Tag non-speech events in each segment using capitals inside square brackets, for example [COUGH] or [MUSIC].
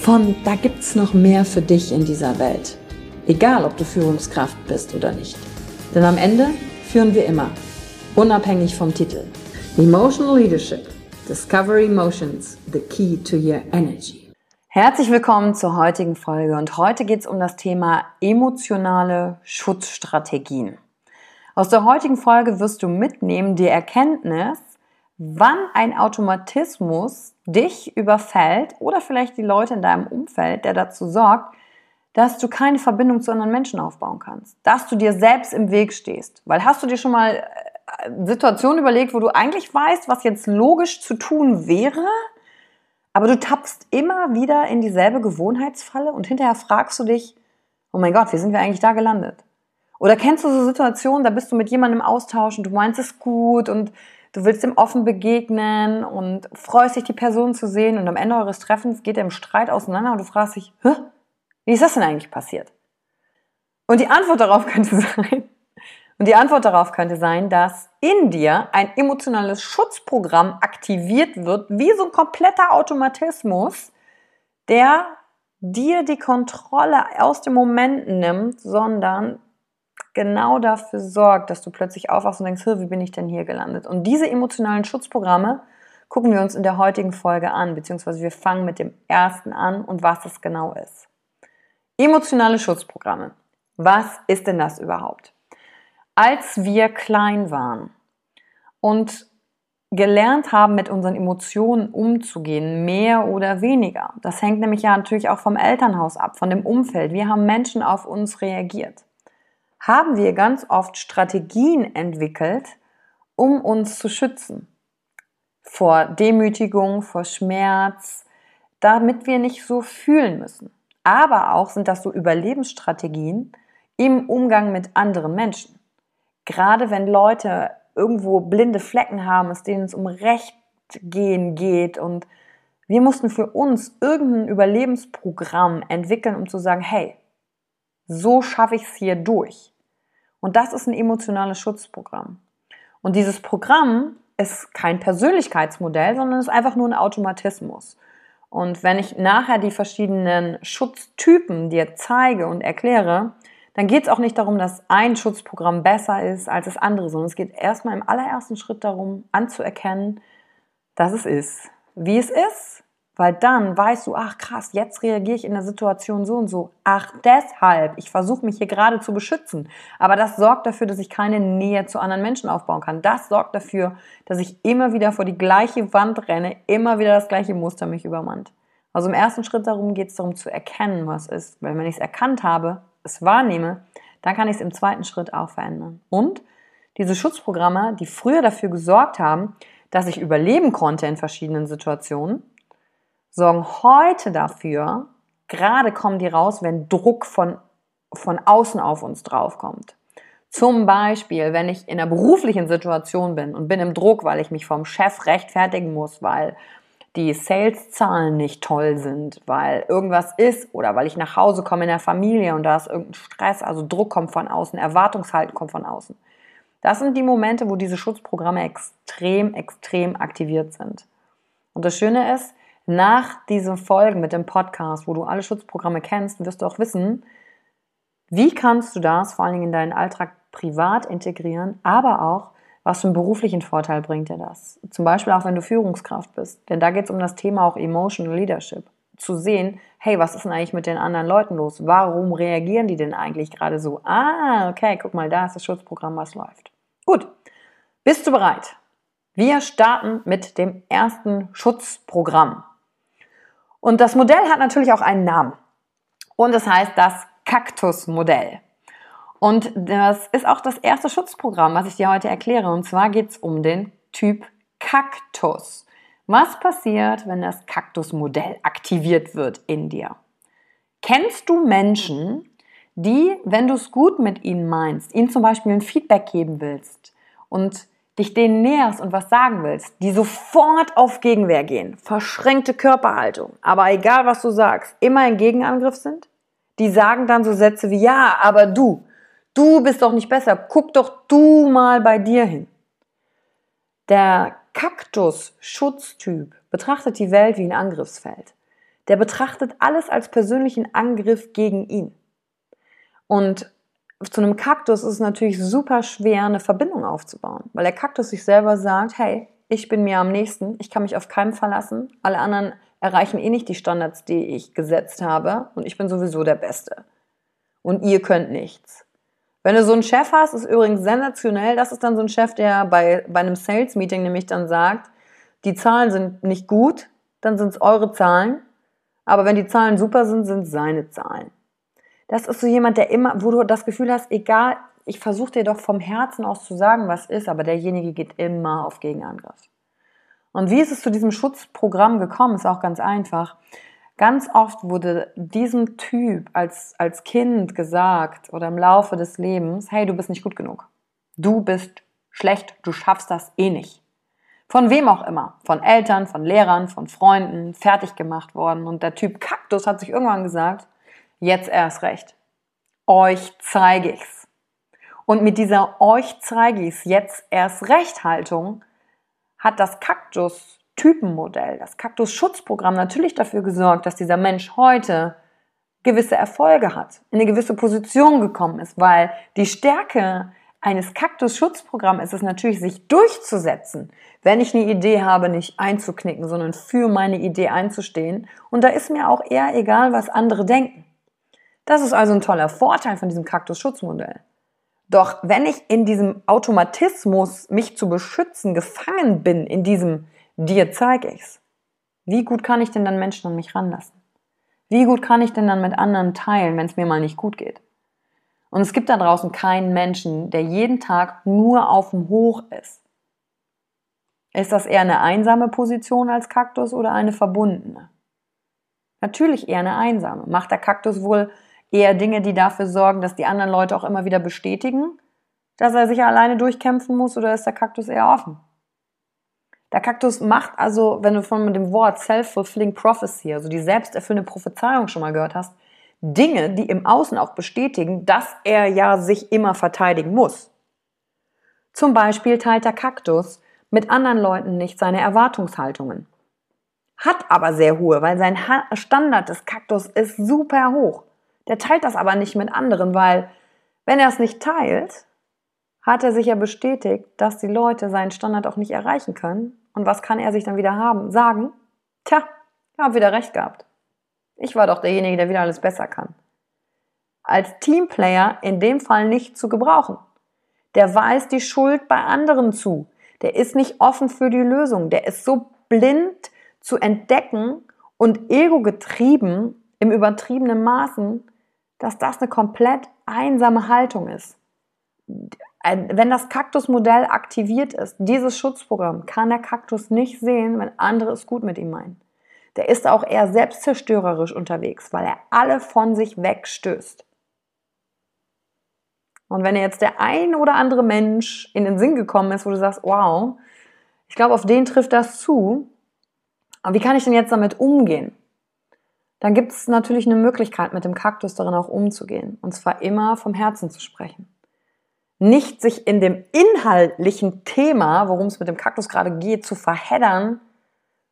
von da gibt's noch mehr für dich in dieser Welt. Egal, ob du Führungskraft bist oder nicht. Denn am Ende führen wir immer, unabhängig vom Titel. Emotional Leadership. Discover Emotions, the key to your energy. Herzlich willkommen zur heutigen Folge und heute geht es um das Thema emotionale Schutzstrategien. Aus der heutigen Folge wirst du mitnehmen die Erkenntnis, wann ein Automatismus dich überfällt oder vielleicht die Leute in deinem Umfeld, der dazu sorgt, dass du keine Verbindung zu anderen Menschen aufbauen kannst, dass du dir selbst im Weg stehst. Weil hast du dir schon mal äh, Situationen überlegt, wo du eigentlich weißt, was jetzt logisch zu tun wäre, aber du tappst immer wieder in dieselbe Gewohnheitsfalle und hinterher fragst du dich, oh mein Gott, wie sind wir eigentlich da gelandet? Oder kennst du so Situationen, da bist du mit jemandem im Austausch und du meinst es gut und du willst ihm offen begegnen und freust dich, die Person zu sehen und am Ende eures Treffens geht er im Streit auseinander und du fragst dich, Hä? wie ist das denn eigentlich passiert? Und die Antwort darauf [LAUGHS] könnte sein, und die Antwort darauf könnte sein, dass in dir ein emotionales Schutzprogramm aktiviert wird, wie so ein kompletter Automatismus, der dir die Kontrolle aus dem Moment nimmt, sondern genau dafür sorgt, dass du plötzlich aufwachst und denkst, wie bin ich denn hier gelandet? Und diese emotionalen Schutzprogramme gucken wir uns in der heutigen Folge an, beziehungsweise wir fangen mit dem ersten an und was das genau ist. Emotionale Schutzprogramme. Was ist denn das überhaupt? Als wir klein waren und gelernt haben, mit unseren Emotionen umzugehen, mehr oder weniger. Das hängt nämlich ja natürlich auch vom Elternhaus ab, von dem Umfeld. Wie haben Menschen auf uns reagiert? Haben wir ganz oft Strategien entwickelt, um uns zu schützen. Vor Demütigung, vor Schmerz, damit wir nicht so fühlen müssen. Aber auch sind das so Überlebensstrategien im Umgang mit anderen Menschen. Gerade wenn Leute irgendwo blinde Flecken haben, es denen es um Recht gehen geht und wir mussten für uns irgendein Überlebensprogramm entwickeln, um zu sagen, hey, so schaffe ich es hier durch. Und das ist ein emotionales Schutzprogramm. Und dieses Programm ist kein Persönlichkeitsmodell, sondern ist einfach nur ein Automatismus. Und wenn ich nachher die verschiedenen Schutztypen dir zeige und erkläre, dann geht es auch nicht darum, dass ein Schutzprogramm besser ist als das andere, sondern es geht erstmal im allerersten Schritt darum, anzuerkennen, dass es ist, wie es ist weil dann weißt du, ach krass, jetzt reagiere ich in der Situation so und so. Ach, deshalb, ich versuche mich hier gerade zu beschützen. Aber das sorgt dafür, dass ich keine Nähe zu anderen Menschen aufbauen kann. Das sorgt dafür, dass ich immer wieder vor die gleiche Wand renne, immer wieder das gleiche Muster mich übermannt. Also im ersten Schritt darum geht es darum zu erkennen, was ist. Weil wenn ich es erkannt habe, es wahrnehme, dann kann ich es im zweiten Schritt auch verändern. Und diese Schutzprogramme, die früher dafür gesorgt haben, dass ich überleben konnte in verschiedenen Situationen, sorgen heute dafür, gerade kommen die raus, wenn Druck von, von außen auf uns draufkommt. Zum Beispiel, wenn ich in einer beruflichen Situation bin und bin im Druck, weil ich mich vom Chef rechtfertigen muss, weil die Sales-Zahlen nicht toll sind, weil irgendwas ist oder weil ich nach Hause komme in der Familie und da ist irgendein Stress, also Druck kommt von außen, Erwartungshalten kommt von außen. Das sind die Momente, wo diese Schutzprogramme extrem, extrem aktiviert sind. Und das Schöne ist, nach diesen Folgen mit dem Podcast, wo du alle Schutzprogramme kennst, wirst du auch wissen, wie kannst du das vor allen Dingen in deinen Alltag privat integrieren, aber auch, was für einen beruflichen Vorteil bringt dir das? Zum Beispiel auch, wenn du Führungskraft bist. Denn da geht es um das Thema auch Emotional Leadership. Zu sehen, hey, was ist denn eigentlich mit den anderen Leuten los? Warum reagieren die denn eigentlich gerade so? Ah, okay, guck mal, da ist das Schutzprogramm, was läuft. Gut, bist du bereit? Wir starten mit dem ersten Schutzprogramm. Und das Modell hat natürlich auch einen Namen. Und es heißt das Kaktusmodell. Und das ist auch das erste Schutzprogramm, was ich dir heute erkläre. Und zwar geht es um den Typ Kaktus. Was passiert, wenn das Kaktusmodell aktiviert wird in dir? Kennst du Menschen, die, wenn du es gut mit ihnen meinst, ihnen zum Beispiel ein Feedback geben willst und dich denen näherst und was sagen willst, die sofort auf Gegenwehr gehen, verschränkte Körperhaltung, aber egal was du sagst, immer im Gegenangriff sind? Die sagen dann so Sätze wie, ja, aber du, Du bist doch nicht besser. Guck doch du mal bei dir hin. Der Kaktus-Schutztyp betrachtet die Welt wie ein Angriffsfeld. Der betrachtet alles als persönlichen Angriff gegen ihn. Und zu einem Kaktus ist es natürlich super schwer, eine Verbindung aufzubauen, weil der Kaktus sich selber sagt, hey, ich bin mir am nächsten, ich kann mich auf keinen verlassen, alle anderen erreichen eh nicht die Standards, die ich gesetzt habe und ich bin sowieso der Beste. Und ihr könnt nichts. Wenn du so einen Chef hast, ist übrigens sensationell. Das ist dann so ein Chef, der bei, bei einem Sales-Meeting nämlich dann sagt, die Zahlen sind nicht gut, dann sind es eure Zahlen. Aber wenn die Zahlen super sind, sind seine Zahlen. Das ist so jemand, der immer, wo du das Gefühl hast, egal, ich versuche dir doch vom Herzen aus zu sagen, was ist, aber derjenige geht immer auf Gegenangriff. Und wie ist es zu diesem Schutzprogramm gekommen? Ist auch ganz einfach. Ganz oft wurde diesem Typ als, als Kind gesagt oder im Laufe des Lebens, hey, du bist nicht gut genug. Du bist schlecht, du schaffst das eh nicht. Von wem auch immer. Von Eltern, von Lehrern, von Freunden, fertig gemacht worden. Und der Typ Kaktus hat sich irgendwann gesagt, jetzt erst recht. Euch zeige ich's. Und mit dieser euch zeige ich's jetzt erst recht Haltung hat das Kaktus Typenmodell, das Kaktus-Schutzprogramm natürlich dafür gesorgt, dass dieser Mensch heute gewisse Erfolge hat, in eine gewisse Position gekommen ist, weil die Stärke eines Kaktus-Schutzprogramms ist es natürlich, sich durchzusetzen, wenn ich eine Idee habe, nicht einzuknicken, sondern für meine Idee einzustehen. Und da ist mir auch eher egal, was andere denken. Das ist also ein toller Vorteil von diesem Kaktus-Schutzmodell. Doch wenn ich in diesem Automatismus, mich zu beschützen, gefangen bin, in diesem dir zeige ich's. Wie gut kann ich denn dann Menschen an mich ranlassen? Wie gut kann ich denn dann mit anderen teilen, wenn es mir mal nicht gut geht? Und es gibt da draußen keinen Menschen, der jeden Tag nur auf dem Hoch ist. Ist das eher eine einsame Position als Kaktus oder eine verbundene? Natürlich eher eine einsame. Macht der Kaktus wohl eher Dinge, die dafür sorgen, dass die anderen Leute auch immer wieder bestätigen, dass er sich alleine durchkämpfen muss oder ist der Kaktus eher offen? Der Kaktus macht also, wenn du von dem Wort Self-Fulfilling Prophecy, also die selbsterfüllende Prophezeiung schon mal gehört hast, Dinge, die im Außen auch bestätigen, dass er ja sich immer verteidigen muss. Zum Beispiel teilt der Kaktus mit anderen Leuten nicht seine Erwartungshaltungen. Hat aber sehr hohe, weil sein Standard des Kaktus ist super hoch. Der teilt das aber nicht mit anderen, weil wenn er es nicht teilt, hat er sich ja bestätigt, dass die Leute seinen Standard auch nicht erreichen können. Und was kann er sich dann wieder haben? Sagen, tja, ich habe wieder recht gehabt. Ich war doch derjenige, der wieder alles besser kann. Als Teamplayer in dem Fall nicht zu gebrauchen. Der weist die Schuld bei anderen zu. Der ist nicht offen für die Lösung. Der ist so blind zu entdecken und ego-getrieben im übertriebenen Maßen, dass das eine komplett einsame Haltung ist wenn das Kaktusmodell aktiviert ist, dieses Schutzprogramm, kann der Kaktus nicht sehen, wenn andere es gut mit ihm meinen. Der ist auch eher selbstzerstörerisch unterwegs, weil er alle von sich wegstößt. Und wenn jetzt der ein oder andere Mensch in den Sinn gekommen ist, wo du sagst, wow, ich glaube, auf den trifft das zu, Aber wie kann ich denn jetzt damit umgehen? Dann gibt es natürlich eine Möglichkeit, mit dem Kaktus darin auch umzugehen. Und zwar immer vom Herzen zu sprechen. Nicht sich in dem inhaltlichen Thema, worum es mit dem Kaktus gerade geht, zu verheddern,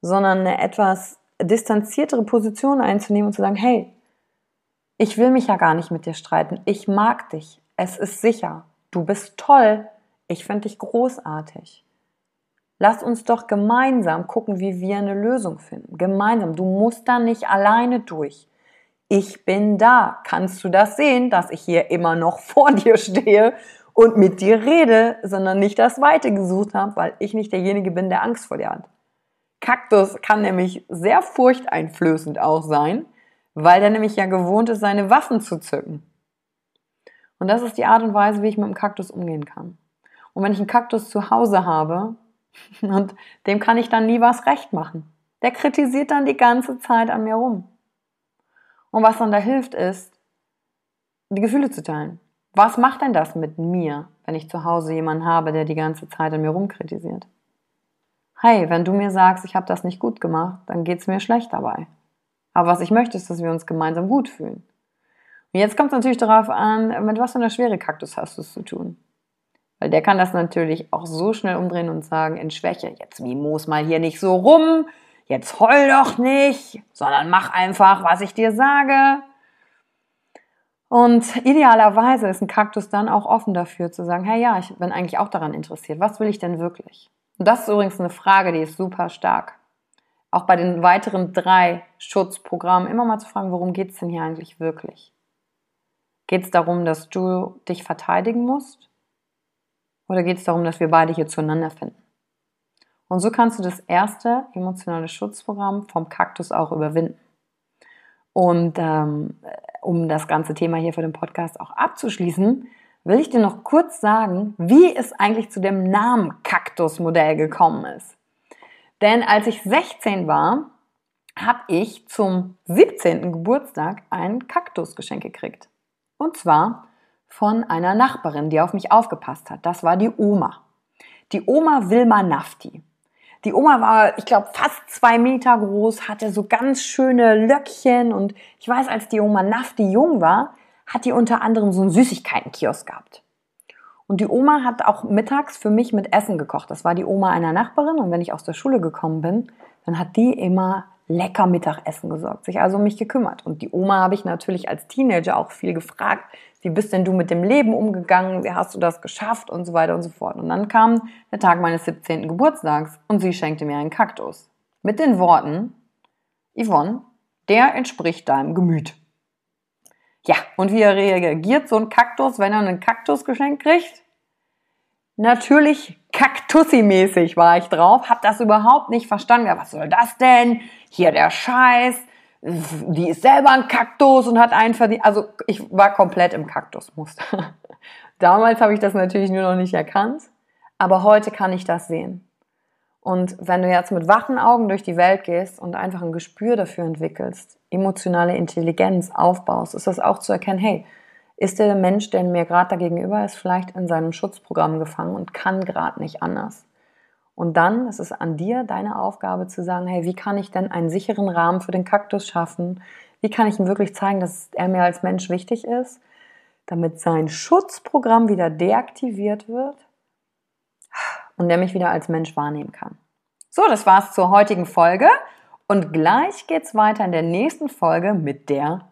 sondern eine etwas distanziertere Position einzunehmen und zu sagen, hey, ich will mich ja gar nicht mit dir streiten. Ich mag dich. Es ist sicher. Du bist toll. Ich finde dich großartig. Lass uns doch gemeinsam gucken, wie wir eine Lösung finden. Gemeinsam. Du musst da nicht alleine durch. Ich bin da. Kannst du das sehen, dass ich hier immer noch [LAUGHS] vor dir stehe und mit dir rede, sondern nicht das Weite gesucht habe, weil ich nicht derjenige bin, der Angst vor dir hat. Kaktus kann nämlich sehr furchteinflößend auch sein, weil der nämlich ja gewohnt ist, seine Waffen zu zücken. Und das ist die Art und Weise, wie ich mit dem Kaktus umgehen kann. Und wenn ich einen Kaktus zu Hause habe, und dem kann ich dann nie was recht machen. Der kritisiert dann die ganze Zeit an mir rum. Und was dann da hilft, ist, die Gefühle zu teilen. Was macht denn das mit mir, wenn ich zu Hause jemanden habe, der die ganze Zeit an mir rumkritisiert? Hey, wenn du mir sagst, ich habe das nicht gut gemacht, dann geht es mir schlecht dabei. Aber was ich möchte, ist, dass wir uns gemeinsam gut fühlen. Und jetzt kommt es natürlich darauf an, mit was für einer schwere Kaktus hast du es zu tun. Weil der kann das natürlich auch so schnell umdrehen und sagen in Schwäche, jetzt Mimos mal hier nicht so rum, jetzt heul doch nicht, sondern mach einfach, was ich dir sage. Und idealerweise ist ein Kaktus dann auch offen dafür zu sagen, hey ja, ich bin eigentlich auch daran interessiert. Was will ich denn wirklich? Und das ist übrigens eine Frage, die ist super stark. Auch bei den weiteren drei Schutzprogrammen immer mal zu fragen, worum geht es denn hier eigentlich wirklich? Geht es darum, dass du dich verteidigen musst? Oder geht es darum, dass wir beide hier zueinander finden? Und so kannst du das erste emotionale Schutzprogramm vom Kaktus auch überwinden. Und ähm, um das ganze Thema hier für den Podcast auch abzuschließen, will ich dir noch kurz sagen, wie es eigentlich zu dem Namen Kaktusmodell gekommen ist. Denn als ich 16 war, habe ich zum 17. Geburtstag ein Kaktusgeschenk gekriegt. Und zwar von einer Nachbarin, die auf mich aufgepasst hat. Das war die Oma. Die Oma Wilma Nafti. Die Oma war, ich glaube, fast zwei Meter groß, hatte so ganz schöne Löckchen und ich weiß, als die Oma Nafti jung war, hat die unter anderem so einen Süßigkeitenkiosk gehabt. Und die Oma hat auch mittags für mich mit Essen gekocht. Das war die Oma einer Nachbarin und wenn ich aus der Schule gekommen bin, dann hat die immer lecker Mittagessen gesorgt, sich also um mich gekümmert. Und die Oma habe ich natürlich als Teenager auch viel gefragt, wie bist denn du mit dem Leben umgegangen, wie hast du das geschafft und so weiter und so fort. Und dann kam der Tag meines 17. Geburtstags und sie schenkte mir einen Kaktus. Mit den Worten, Yvonne, der entspricht deinem Gemüt. Ja, und wie reagiert so ein Kaktus, wenn er einen Kaktus geschenkt kriegt? Natürlich Kaktussi-mäßig war ich drauf, hab das überhaupt nicht verstanden. Ja, was soll das denn? Hier der Scheiß die ist selber ein Kaktus und hat einen verdient. Also ich war komplett im Kaktusmuster. [LAUGHS] Damals habe ich das natürlich nur noch nicht erkannt, aber heute kann ich das sehen. Und wenn du jetzt mit wachen Augen durch die Welt gehst und einfach ein Gespür dafür entwickelst, emotionale Intelligenz aufbaust, ist das auch zu erkennen, hey, ist der Mensch, der mir gerade da gegenüber ist, vielleicht in seinem Schutzprogramm gefangen und kann gerade nicht anders. Und dann ist es an dir, deine Aufgabe zu sagen, hey, wie kann ich denn einen sicheren Rahmen für den Kaktus schaffen? Wie kann ich ihm wirklich zeigen, dass er mir als Mensch wichtig ist, damit sein Schutzprogramm wieder deaktiviert wird und er mich wieder als Mensch wahrnehmen kann. So, das war's zur heutigen Folge. Und gleich geht's weiter in der nächsten Folge mit der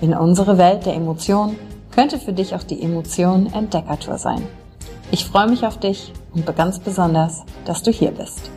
in unsere Welt der Emotionen könnte für dich auch die Emotion Entdeckertour sein. Ich freue mich auf dich und ganz besonders, dass du hier bist.